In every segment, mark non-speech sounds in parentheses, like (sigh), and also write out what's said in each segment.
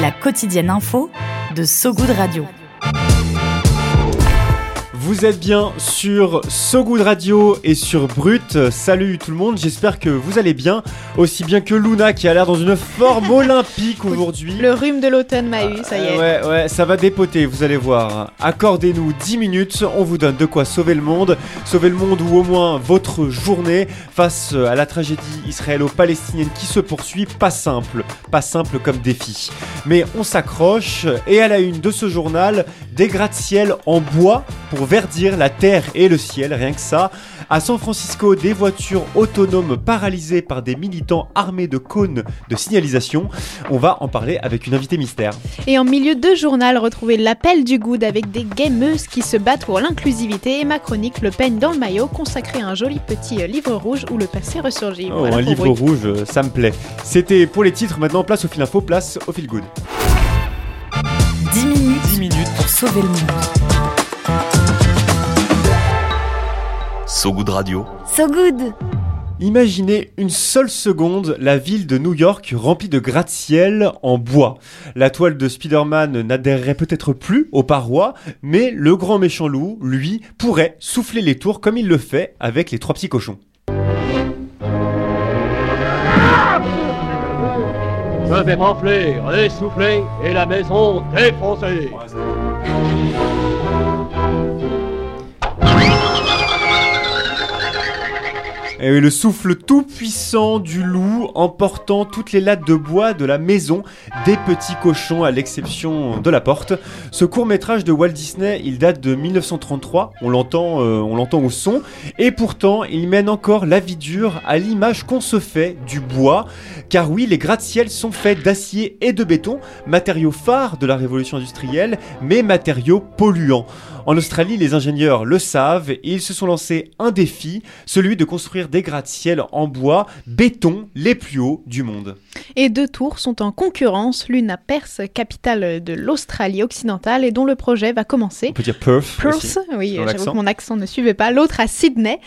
La quotidienne info de So Good Radio. Vous êtes bien sur So Good Radio et sur Brut. Salut tout le monde, j'espère que vous allez bien. Aussi bien que Luna qui a l'air dans une forme (laughs) olympique aujourd'hui. Le rhume de l'automne m'a eu, ça y est. Ouais, ouais, ça va dépoter, vous allez voir. Accordez-nous 10 minutes, on vous donne de quoi sauver le monde. Sauver le monde ou au moins votre journée face à la tragédie israélo-palestinienne qui se poursuit. Pas simple, pas simple comme défi. Mais on s'accroche et à la une de ce journal, des gratte-ciel en bois pour verdir la terre et le ciel, rien que ça. À San Francisco, des voitures autonomes paralysées par des militants armés de cônes de signalisation. On va en parler avec une invitée mystère. Et en milieu de journal, retrouvez l'appel du good avec des gameuses qui se battent pour l'inclusivité et ma chronique Le peigne dans le maillot consacré à un joli petit livre rouge où le passé ressurgit. Oh, Voilà un livre rouge, ça me plaît. C'était pour les titres, maintenant place au fil info, place au fil good. 10 minutes, 10 minutes pour sauver le monde. So Good Radio. So Good Imaginez une seule seconde la ville de New York remplie de gratte-ciel en bois. La toile de Spider-Man n'adhérerait peut-être plus aux parois, mais le grand méchant loup, lui, pourrait souffler les tours comme il le fait avec les trois petits cochons. Je vais m'enfler, essouffler et la maison défoncer. Et le souffle tout puissant du loup emportant toutes les lattes de bois de la maison des petits cochons à l'exception de la porte. Ce court métrage de Walt Disney, il date de 1933, on l'entend, euh, on l'entend au son, et pourtant il mène encore la vie dure à l'image qu'on se fait du bois, car oui, les gratte-ciels sont faits d'acier et de béton, matériaux phares de la révolution industrielle, mais matériaux polluants. En Australie, les ingénieurs le savent et ils se sont lancés un défi, celui de construire des gratte-ciel en bois, béton, les plus hauts du monde. Et deux tours sont en concurrence, l'une à Perth, capitale de l'Australie occidentale, et dont le projet va commencer. On peut dire Perth. aussi. Perth, oui, j'avoue que mon accent ne suivait pas. L'autre à Sydney,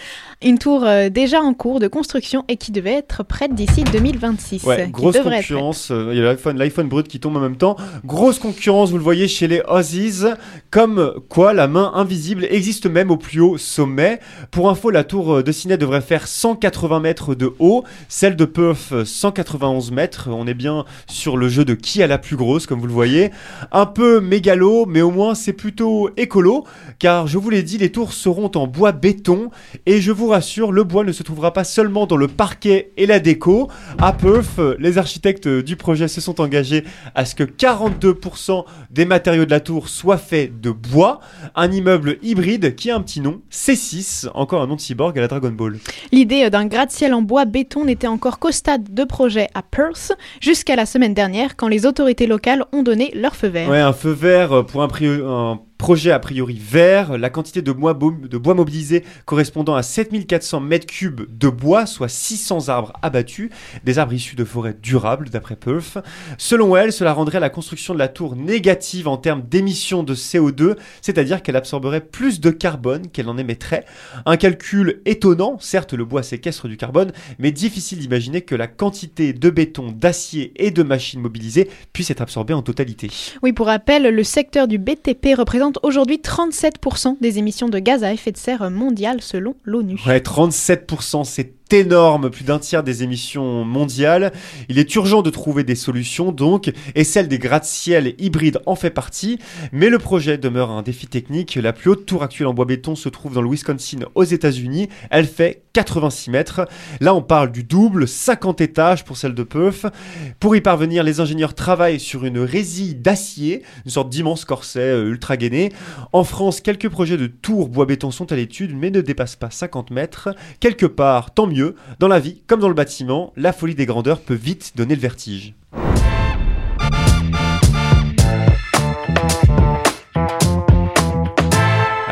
une tour euh, déjà en cours de construction et qui devait être prête d'ici 2026. Ouais, qui grosse concurrence. euh, Il y a l'iPhone, l'iPhone brut qui tombe en même temps. Grosse concurrence, vous le voyez chez les Aussies. Comme quoi, la main invisible existe même au plus haut sommet. Pour info, la tour de Sydney devrait faire 180 mètres de haut. Celle de Perth, 191 mètres. On est bien sur le jeu de qui a la plus grosse, comme vous le voyez. Un peu mégalo, mais au moins c'est plutôt écolo. Car je vous l'ai dit, les tours seront en bois béton. Et je vous rassure, le bois ne se trouvera pas seulement dans le parquet et la déco. À Perth, les architectes du projet se sont engagés à ce que 42% des matériaux de la tour soient faits de bois. Un immeuble hybride qui a un petit nom, C6, encore un nom de cyborg à la Dragon Ball. L'idée d'un gratte-ciel en bois béton n'était encore qu'au stade de projet à Perth, jusqu'à la semaine dernière, quand les autorités locales ont donné leur feu vert. Ouais, un feu vert pour un, pri- un projet a priori vert. La quantité de bois, bo- de mobilisé correspondant à 7400 mètres cubes de bois, soit 600 arbres abattus, des arbres issus de forêts durables, d'après Perth. Selon elle, cela rendrait la construction de la tour négative en termes d'émissions de CO2, c'est-à-dire qu'elle absorberait plus de carbone qu'elle en émettrait. Un calcul étonnant, certes le bois séquestre du carbone, mais difficile d'imaginer que la quantité de béton, d'acier et de machines mobilisées puisse être absorbée en totalité. Oui, pour rappel, le secteur du BTP représente aujourd'hui 37% des émissions de gaz à effet de serre mondiales selon l'ONU. Ouais, 37%, c'est énorme, plus d'un tiers des émissions mondiales. Il est urgent de trouver des solutions donc, et celle des gratte-ciel hybrides en fait partie, mais le projet demeure un défi technique. La plus haute tour actuelle en bois béton se trouve dans le Wisconsin aux États-Unis. Elle fait 86 mètres. Là, on parle du double, 50 étages pour celle de Perth. Pour y parvenir, les ingénieurs travaillent sur une résille d'acier, une sorte d'immense corset euh, ultra gainé. En France, quelques projets de tours bois béton sont à l'étude, mais ne dépassent pas 50 mètres. Quelque part, tant mieux. Dans la vie, comme dans le bâtiment, la folie des grandeurs peut vite donner le vertige.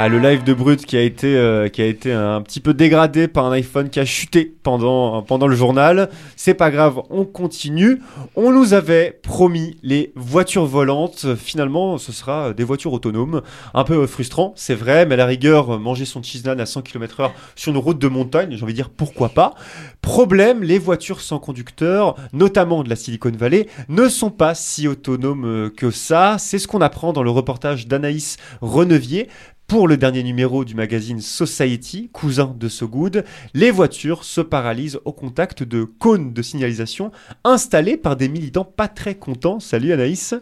Ah, le live de Brut qui a été euh, qui a été un petit peu dégradé par un iPhone qui a chuté pendant pendant le journal. C'est pas grave, on continue. On nous avait promis les voitures volantes. Finalement, ce sera des voitures autonomes. Un peu frustrant, c'est vrai, mais à la rigueur, manger son cheese à 100 km/h sur une route de montagne, j'ai envie de dire pourquoi pas. Problème, les voitures sans conducteur, notamment de la Silicon Valley, ne sont pas si autonomes euh, que ça. C'est ce qu'on apprend dans le reportage d'Anaïs Renevier pour le dernier numéro du magazine Society, cousin de So Good, les voitures se paralysent au contact de cônes de signalisation installés par des militants pas très contents. Salut Anaïs.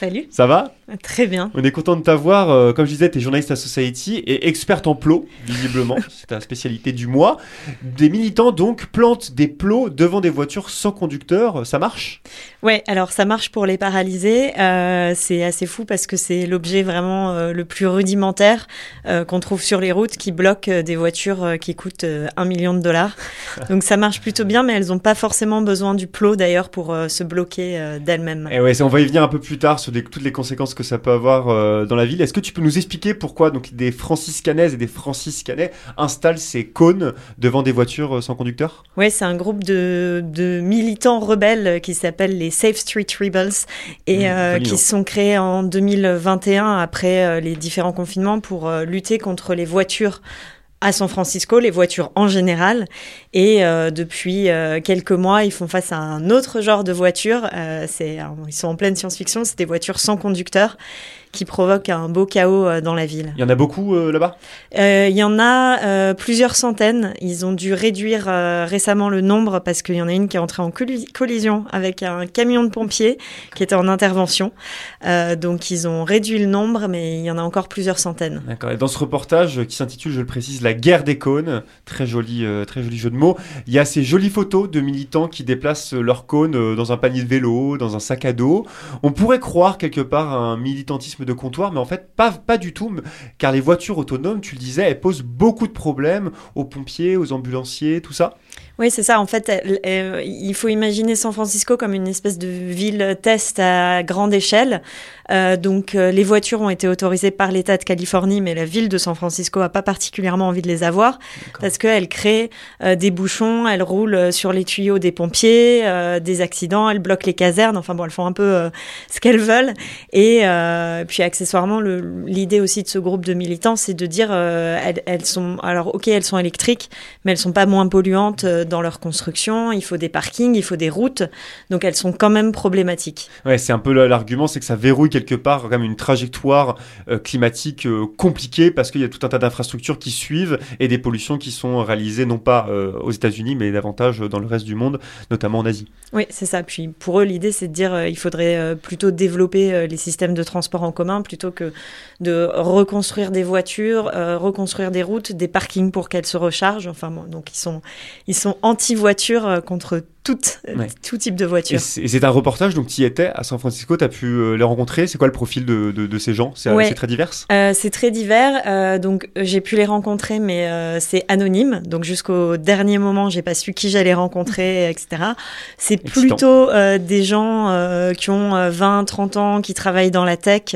Salut. Ça va Très bien. On est content de t'avoir. Euh, comme je disais, tu es journaliste à Society et experte en plots, visiblement. (laughs) C'est ta spécialité du mois. Des militants, donc, plantent des plots devant des voitures sans conducteur. Ça marche? Ouais, alors ça marche pour les paralysés. Euh, c'est assez fou parce que c'est l'objet vraiment euh, le plus rudimentaire qu'on trouve sur les routes qui bloque des voitures qui coûtent un million de dollars. (laughs) Donc ça marche plutôt bien, mais elles n'ont pas forcément besoin du plot d'ailleurs pour se bloquer d'elles-mêmes. Et ouais, c'est- on va y venir un peu plus tard sur toutes les conséquences que ça peut avoir euh, dans la ville. Est-ce que tu peux nous expliquer pourquoi donc des franciscanaises et des franciscanais installent ces cônes devant des voitures euh, sans conducteur? Ouais, c'est un groupe de, de militants rebelles qui s'appelle les Safe Street Rebels et Mmh, euh, qui sont créés en 2021 après les différents confinements pour lutter contre les voitures à San Francisco, les voitures en général. Et euh, depuis euh, quelques mois, ils font face à un autre genre de voiture. Euh, c'est, ils sont en pleine science-fiction. C'est des voitures sans conducteur qui provoquent un beau chaos euh, dans la ville. Il y en a beaucoup euh, là-bas? Euh, Il y en a plusieurs centaines. Ils ont dû réduire récemment le nombre parce qu'il y en a une qui est entrée en colli- collision avec un camion de pompiers qui était en intervention. Donc ils ont réduit le nombre, mais il y en a encore plusieurs centaines. D'accord. Et dans ce reportage qui s'intitule, je le précise, La guerre des cônes, très joli, très joli jeu de mots, il y a ces jolies photos de militants qui déplacent leurs cônes dans un panier de vélo, dans un sac à dos. On pourrait croire quelque part à un militantisme de comptoir, mais en fait, pas, pas du tout, car les voitures autonomes, tu le disais, elles posent beaucoup de problèmes aux pompiers, aux ambulanciers, tout ça. Oui, c'est ça. En fait, elle- euh, il faut imaginer San Francisco comme une espèce de ville test à grande échelle. Euh, donc, euh, les voitures ont été autorisées par l'État de Californie, mais la ville de San Francisco a pas particulièrement envie de les avoir parce qu'elles créent euh, des bouchons, elles roulent euh, sur les tuyaux des pompiers, des accidents, elles bloquent les casernes. Enfin bon, elles font un peu ce qu'elles veulent. Et puis, accessoirement, l'idée aussi de ce groupe de militants, c'est de dire, elles, elles sont, alors ok, elles sont électriques, mais elles sont pas moins polluantes dans leur construction. Il faut des parkings, il faut des routes, donc elles sont quand même problématiques. Ouais, c'est un peu l'argument, c'est que ça verrouille quelque part quand même une trajectoire euh, climatique euh, compliquée parce qu'il y a tout un tas d'infrastructures qui suivent et des pollutions qui sont réalisées non pas euh, aux États-Unis mais davantage dans le reste du monde, notamment en Asie. Oui, c'est ça. Puis pour eux, l'idée, c'est de dire il faudrait plutôt développer les systèmes de transport en commun plutôt que de reconstruire des voitures, reconstruire des routes, des parkings pour qu'elles se rechargent. Enfin, bon, donc ils sont ils sont anti-voiture euh, contre toute, euh, Ouais. tout type de voiture. et c'est un reportage, donc tu y étais à San Francisco, tu as pu euh, les rencontrer. C'est quoi le profil de, de- de ces gens? C'est Ouais. très divers? Euh, c'est très divers, euh, donc j'ai pu les rencontrer, mais euh, c'est anonyme. Donc jusqu'au dernier moment, j'ai pas su qui j'allais rencontrer, etc. C'est plutôt des gens qui ont euh, 20, 30 ans, qui travaillent dans la tech,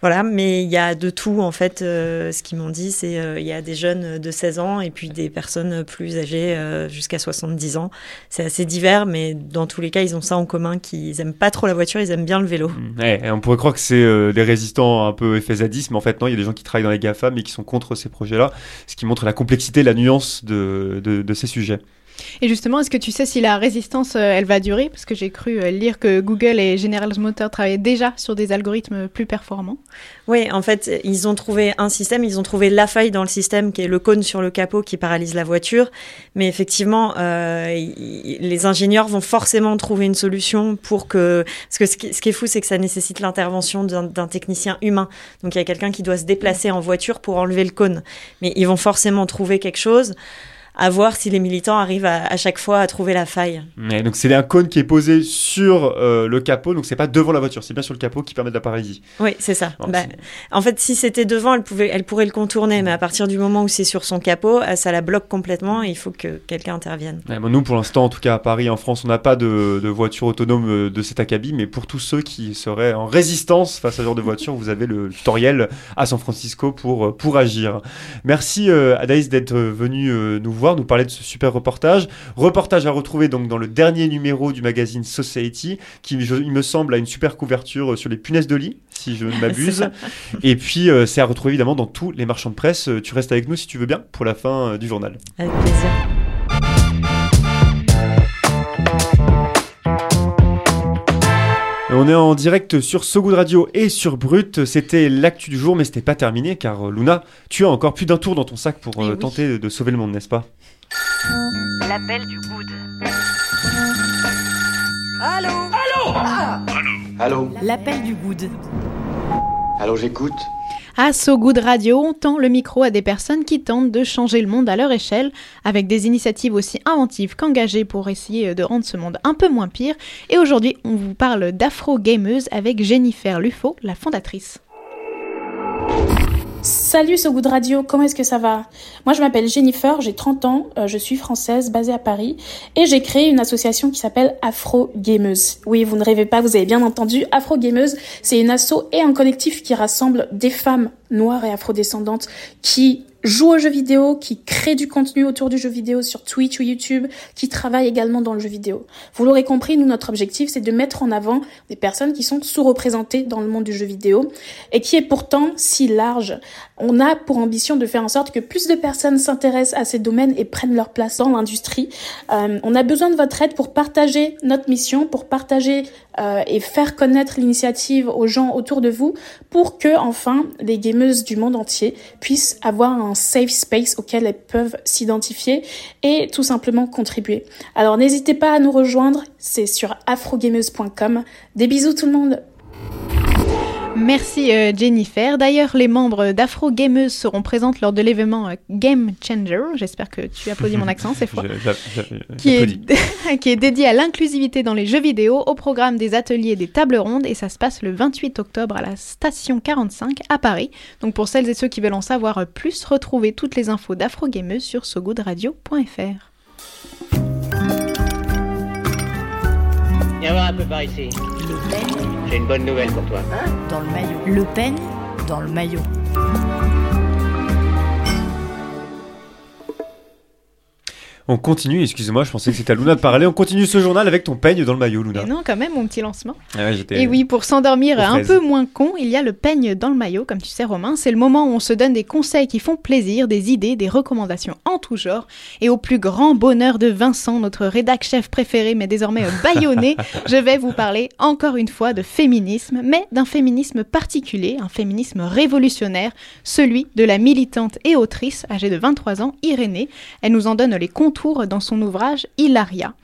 voilà. Mais il y a de tout en fait. ce qu'ils m'ont dit, c'est il y a des jeunes de 16 ans et puis des personnes plus âgées jusqu'à 70 ans. C'est assez divers, mais dans tous les cas, ils ont ça en commun, qu'ils aiment pas trop la voiture, ils aiment bien le vélo. Mm. Ouais, et on pourrait croire que c'est euh, des résistants un peu effets mais en fait non, il y a des gens qui travaillent dans les GAFA mais qui sont contre ces projets-là, ce qui montre la complexité, la nuance de ces sujets. Et justement, est-ce que tu sais si la résistance, euh, elle va durer? Parce que j'ai cru euh, lire que Google et General Motors travaillaient déjà sur des algorithmes plus performants. Oui, en fait, ils ont trouvé un système, ils ont trouvé la faille dans le système qui est le cône sur le capot qui paralyse la voiture. Mais effectivement, euh, les ingénieurs vont forcément trouver une solution pour que... Parce que ce qui, est fou, c'est que ça nécessite l'intervention d'un technicien humain. Donc il y a quelqu'un qui doit se déplacer en voiture pour enlever le cône. Mais ils vont forcément trouver quelque chose. À voir si les militants arrivent à, à chaque fois à trouver la faille. Ouais, donc c'est un cône qui est posé sur euh, le capot, donc c'est pas devant la voiture, c'est bien sur le capot qui permet de la paralysie. Oui, c'est ça. Bah, en fait, si c'était devant, elle, pouvait, elle pourrait le contourner, mais à partir du moment où c'est sur son capot, euh, ça la bloque complètement et il faut que quelqu'un intervienne. Ouais, bon, nous, pour l'instant, en tout cas à Paris, en France, on n'a pas de, de voiture autonome euh, de cet acabit, mais pour tous ceux qui seraient en résistance face à ce genre de voiture, vous avez le tutoriel à San Francisco pour, pour agir. Merci euh, Adaïs d'être venu euh, nous voir, nous parler de ce super reportage. Reportage à retrouver donc dans le dernier numéro du magazine Society, qui, je- il me semble, a une super couverture euh, sur les punaises de lit, si je ne (laughs) m'abuse. Et puis, euh, c'est à retrouver évidemment dans tous les marchands de presse. Euh, Tu restes avec nous si tu veux bien pour la fin euh, du journal. Avec plaisir. On est en direct sur So Good Radio et sur Brut. C'était l'actu du jour, mais c'était pas terminé car euh, Luna, tu as encore plus d'un tour dans ton sac pour Eh euh, oui. tenter de sauver le monde, n'est-ce pas? L'appel du good. Allô L'appel du good. Allô, j'écoute À So Good Radio, on tend le micro à des personnes qui tentent de changer le monde à leur échelle, avec des initiatives aussi inventives qu'engagées pour essayer de rendre ce monde un peu moins pire. Et aujourd'hui, on vous parle d'afro-gameuse avec Jennifer Lufo, la fondatrice. Salut So Good Radio, comment est-ce que ça va? Moi je m'appelle Jennifer, j'ai 30 ans, euh, je suis française, basée à Paris, et j'ai créé une association qui s'appelle Afro Gameuse. Oui, vous ne rêvez pas, vous avez bien entendu, Afro Gameuse, c'est une asso et un collectif qui rassemble des femmes noires et afrodescendantes qui jouent aux jeux vidéo, qui créent du contenu autour du jeu vidéo sur Twitch ou YouTube, qui travaillent également dans le jeu vidéo. Vous l'aurez compris, nous notre objectif c'est de mettre en avant des personnes qui sont sous-représentées dans le monde du jeu vidéo et qui est pourtant si large. On a pour ambition de faire en sorte que plus de personnes s'intéressent à ces domaines et prennent leur place dans l'industrie. Euh, on a besoin de votre aide pour partager notre mission, pour partager euh, et faire connaître l'initiative aux gens autour de vous, pour que enfin les gameuses du monde entier puissent avoir un safe space auquel elles peuvent s'identifier et tout simplement contribuer. Alors n'hésitez pas à nous rejoindre, c'est sur afrogameuse.com. Des bisous tout le monde. Merci euh, Jennifer. D'ailleurs, les membres d'Afro Gameuse seront présentes lors de l'événement euh, Game Changer. J'espère que tu applaudis mon (laughs) accent, c'est. Je- qui j'applaudis. est, (laughs) qui est dédié à l'inclusivité dans les jeux vidéo, au programme des ateliers et des tables rondes, et ça se passe le 28 octobre à la station 45 à Paris. Donc pour celles et ceux qui veulent en savoir plus, retrouvez toutes les infos d'Afro Gameuse sur sogoodradio.fr. Viens voir un peu par ici. Le peigne J'ai une bonne nouvelle pour toi. dans le maillot. Le peigne dans le maillot. On continue, excusez-moi, je pensais que c'était à Luna de parler. On continue ce journal avec ton peigne dans le maillot, Luna. Et non, quand même, mon petit lancement. Ah ouais, Et oui, pour s'endormir un peu moins con, il y a le peigne dans le maillot, comme tu sais Romain. C'est le moment où on se donne des conseils qui font plaisir, des idées, des recommandations en tout genre. Et au plus grand bonheur de Vincent, notre rédac chef préféré, mais désormais euh, bâillonné, (laughs) je vais vous parler encore une fois de féminisme, mais d'un féminisme particulier, un féminisme révolutionnaire, celui de la militante et autrice âgée de 23 ans, Irénée. Elle nous en donne les contours dans son ouvrage Hilaria.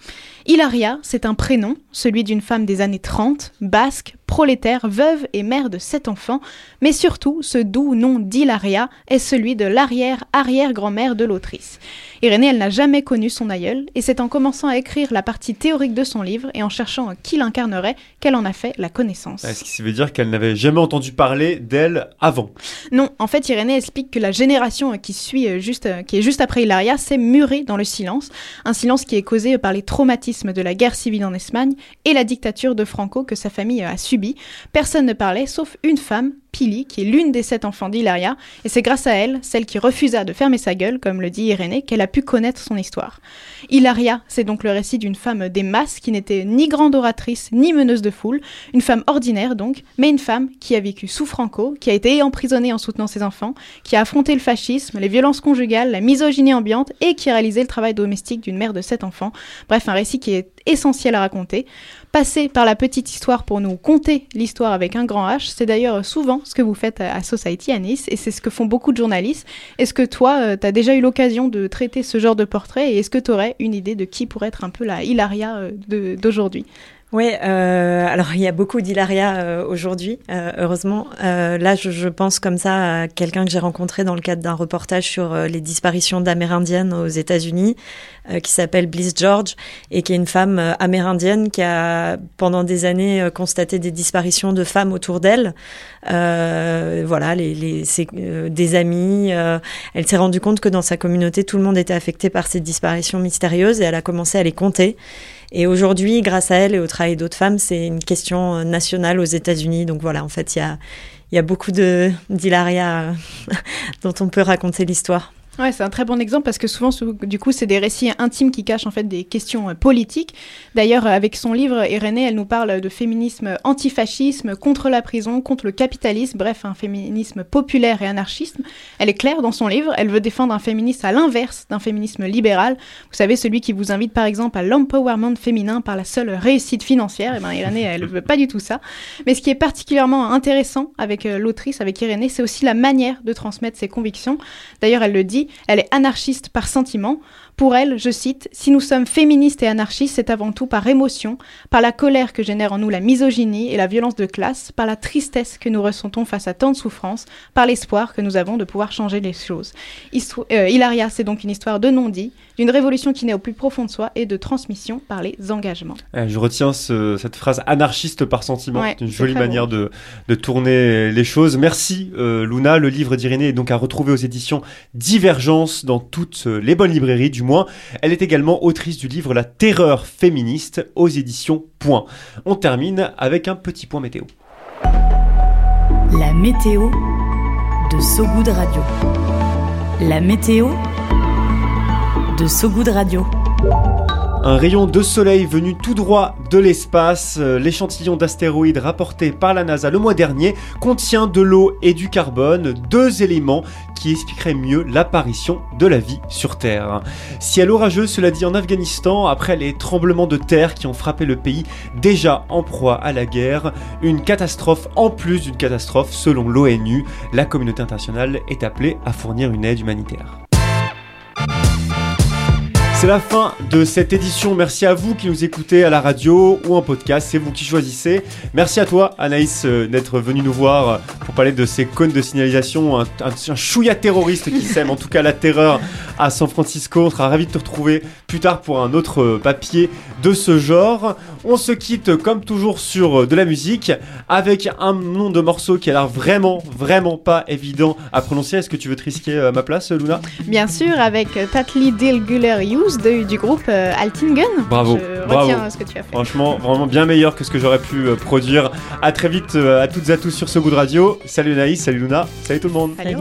Hilaria, c'est un prénom, celui d'une femme des années 30, basque, prolétaire, veuve et mère de sept enfants, mais surtout, ce doux nom d'Hilaria est celui de l'arrière-arrière-grand-mère de l'autrice. Irénée, elle n'a jamais connu son aïeul, et c'est en commençant à écrire la partie théorique de son livre et en cherchant qui l'incarnerait qu'elle en a fait la connaissance. Ah, Ce qui veut dire qu'elle n'avait jamais entendu parler d'elle avant? Non, en fait, Irénée explique que la génération qui suit euh, juste, euh, qui est juste après Hilaria s'est murée dans le silence, un silence qui est causé par les traumatismes de la guerre civile en Espagne et la dictature de Franco que sa famille a subi. Personne ne parlait, sauf une femme, Pili, qui est l'une des sept enfants d'Hilaria, et c'est grâce à elle, celle qui refusa de fermer sa gueule, comme le dit Irénée, qu'elle a pu connaître son histoire. Hilaria, c'est donc le récit d'une femme des masses qui n'était ni grande oratrice ni meneuse de foule, une femme ordinaire donc, mais une femme qui a vécu sous Franco, qui a été emprisonnée en soutenant ses enfants, qui a affronté le fascisme, les violences conjugales, la misogynie ambiante et qui a réalisé le travail domestique d'une mère de sept enfants. Bref, un récit qui est essentiel à raconter. Passer par la petite histoire pour nous conter l'histoire avec un grand H, c'est d'ailleurs souvent ce que vous faites à Society à Nice et c'est ce que font beaucoup de journalistes. Est-ce que toi, tu as déjà eu l'occasion de traiter ce genre de portrait et est-ce que tu aurais une idée de qui pourrait être un peu la Hilaria euh, d'aujourd'hui? Oui, euh, alors il y a beaucoup d'Hilaria euh, aujourd'hui, euh, heureusement. Euh, là, je, je, pense comme ça à quelqu'un que j'ai rencontré dans le cadre d'un reportage sur euh, les disparitions d'Amérindiennes aux États-Unis, euh, qui s'appelle Bliss George, et qui est une femme amérindienne qui a pendant des années constaté des disparitions de femmes autour d'elle. voilà, les, les, des amis. elle s'est rendue compte que dans sa communauté, tout le monde était affecté par ces disparitions mystérieuses, et elle a commencé à les compter. Et aujourd'hui, grâce à elle et au travail d'autres femmes, c'est une question nationale aux États-Unis. Donc voilà, en fait, il y a, y a beaucoup d'Hilaria (laughs) dont on peut raconter l'histoire. Ouais, c'est un très bon exemple parce que souvent, du coup, c'est des récits intimes qui cachent en fait des questions politiques. D'ailleurs, avec son livre, Irénée, elle nous parle de féminisme antifascisme, contre la prison, contre le capitalisme, bref, un féminisme populaire et anarchiste. Elle est claire dans son livre, elle veut défendre un féminisme à l'inverse d'un féminisme libéral. Vous savez, celui qui vous invite par exemple à l'empowerment féminin par la seule réussite financière. Et ben, Irénée, elle veut pas du tout ça. Mais ce qui est particulièrement intéressant avec l'autrice, avec Irénée, c'est aussi la manière de transmettre ses convictions. D'ailleurs, elle le dit, elle est anarchiste par sentiment. Pour elle, je cite, Si nous sommes féministes et anarchistes, c'est avant tout par émotion, par la colère que génère en nous la misogynie et la violence de classe, par la tristesse que nous ressentons face à tant de souffrances, par l'espoir que nous avons de pouvoir changer les choses. Histo euh, Hilaria, c'est donc une histoire de non-dit, d'une révolution qui naît au plus profond de soi et de transmission par les engagements. Eh, je retiens ce, cette phrase anarchiste par sentiment, ouais, c'est une jolie manière de, de, tourner les choses. Merci euh, Luna, le livre d'Irénée est donc à retrouver aux éditions Divergence dans toutes les bonnes librairies du Elle est également autrice du livre La terreur féministe aux éditions Point. On termine avec un petit point météo. La météo de Sogoud Radio. La météo de Sogoud Radio. Un rayon de soleil venu tout droit de l'espace, l'échantillon d'astéroïdes rapporté par la NASA le mois dernier contient de l'eau et du carbone, deux éléments qui expliqueraient mieux l'apparition de la vie sur Terre. Ciel orageux, cela dit en Afghanistan, après les tremblements de terre qui ont frappé le pays déjà en proie à la guerre, une catastrophe en plus d'une catastrophe selon l'ONU, la communauté internationale est appelée à fournir une aide humanitaire. C'est la fin de cette édition. Merci à vous qui nous écoutez à la radio ou en podcast. C'est vous qui choisissez. Merci à toi, Anaïs, euh, d'être venu nous voir euh, pour parler de ces cônes de signalisation. Un, un, un chouïa terroriste qui sème en tout cas la terreur à San Francisco. On sera ravis de te retrouver plus tard pour un autre euh, papier de ce genre. On se quitte comme toujours sur de la musique avec un nom de morceau qui a l'air vraiment, vraiment pas évident à prononcer. Est-ce que tu veux te risquer à ma place, Luna? Bien sûr, avec Tatli Dilguler de, du groupe euh, Altingen. Bravo, Je bravo. ce que tu as fait. Franchement, vraiment bien meilleur que ce que j'aurais pu euh, produire. À très vite euh, à toutes et à tous sur ce goût de radio. Salut Naïs, salut Luna, salut tout le monde. Salut.